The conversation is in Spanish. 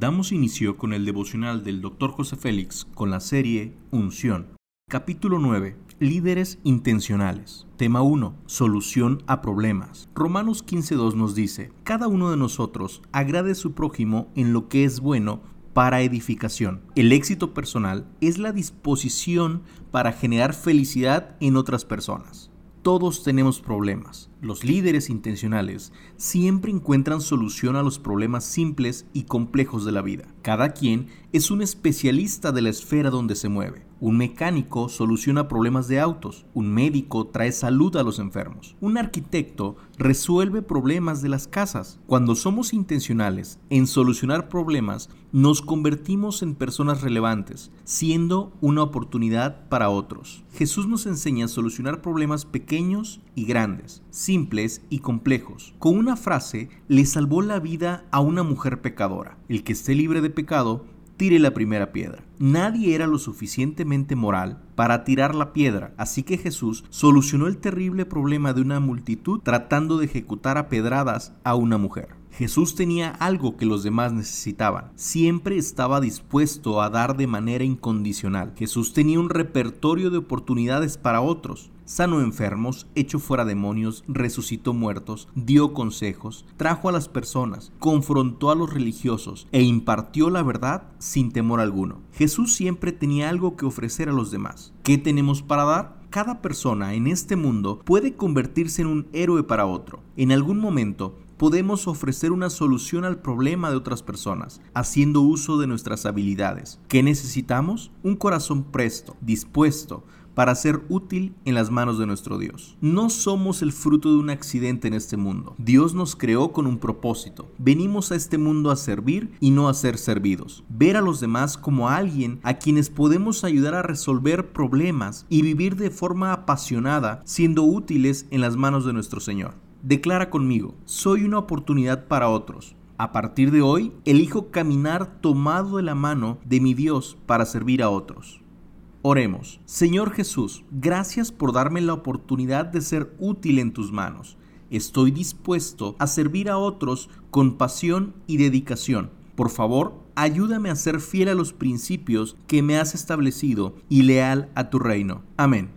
Damos inicio con el devocional del Dr. José Félix con la serie Unción. Capítulo 9. Líderes intencionales. Tema 1. Solución a problemas. Romanos 15.2 nos dice, Cada uno de nosotros agrade a su prójimo en lo que es bueno para edificación. El éxito personal es la disposición para generar felicidad en otras personas. Todos tenemos problemas. Los líderes intencionales siempre encuentran solución a los problemas simples y complejos de la vida. Cada quien es un especialista de la esfera donde se mueve. Un mecánico soluciona problemas de autos, un médico trae salud a los enfermos, un arquitecto resuelve problemas de las casas. Cuando somos intencionales en solucionar problemas, nos convertimos en personas relevantes, siendo una oportunidad para otros. Jesús nos enseña a solucionar problemas pequeños y grandes, simples y complejos. Con una frase le salvó la vida a una mujer pecadora. El que esté libre de pecado, tire la primera piedra. Nadie era lo suficientemente moral para tirar la piedra, así que Jesús solucionó el terrible problema de una multitud tratando de ejecutar a pedradas a una mujer. Jesús tenía algo que los demás necesitaban. Siempre estaba dispuesto a dar de manera incondicional. Jesús tenía un repertorio de oportunidades para otros sanó enfermos, echó fuera demonios, resucitó muertos, dio consejos, trajo a las personas, confrontó a los religiosos e impartió la verdad sin temor alguno. Jesús siempre tenía algo que ofrecer a los demás. ¿Qué tenemos para dar? Cada persona en este mundo puede convertirse en un héroe para otro. En algún momento podemos ofrecer una solución al problema de otras personas, haciendo uso de nuestras habilidades. ¿Qué necesitamos? Un corazón presto, dispuesto, para ser útil en las manos de nuestro Dios. No somos el fruto de un accidente en este mundo. Dios nos creó con un propósito. Venimos a este mundo a servir y no a ser servidos. Ver a los demás como alguien a quienes podemos ayudar a resolver problemas y vivir de forma apasionada, siendo útiles en las manos de nuestro Señor. Declara conmigo, soy una oportunidad para otros. A partir de hoy, elijo caminar tomado de la mano de mi Dios para servir a otros. Oremos. Señor Jesús, gracias por darme la oportunidad de ser útil en tus manos. Estoy dispuesto a servir a otros con pasión y dedicación. Por favor, ayúdame a ser fiel a los principios que me has establecido y leal a tu reino. Amén.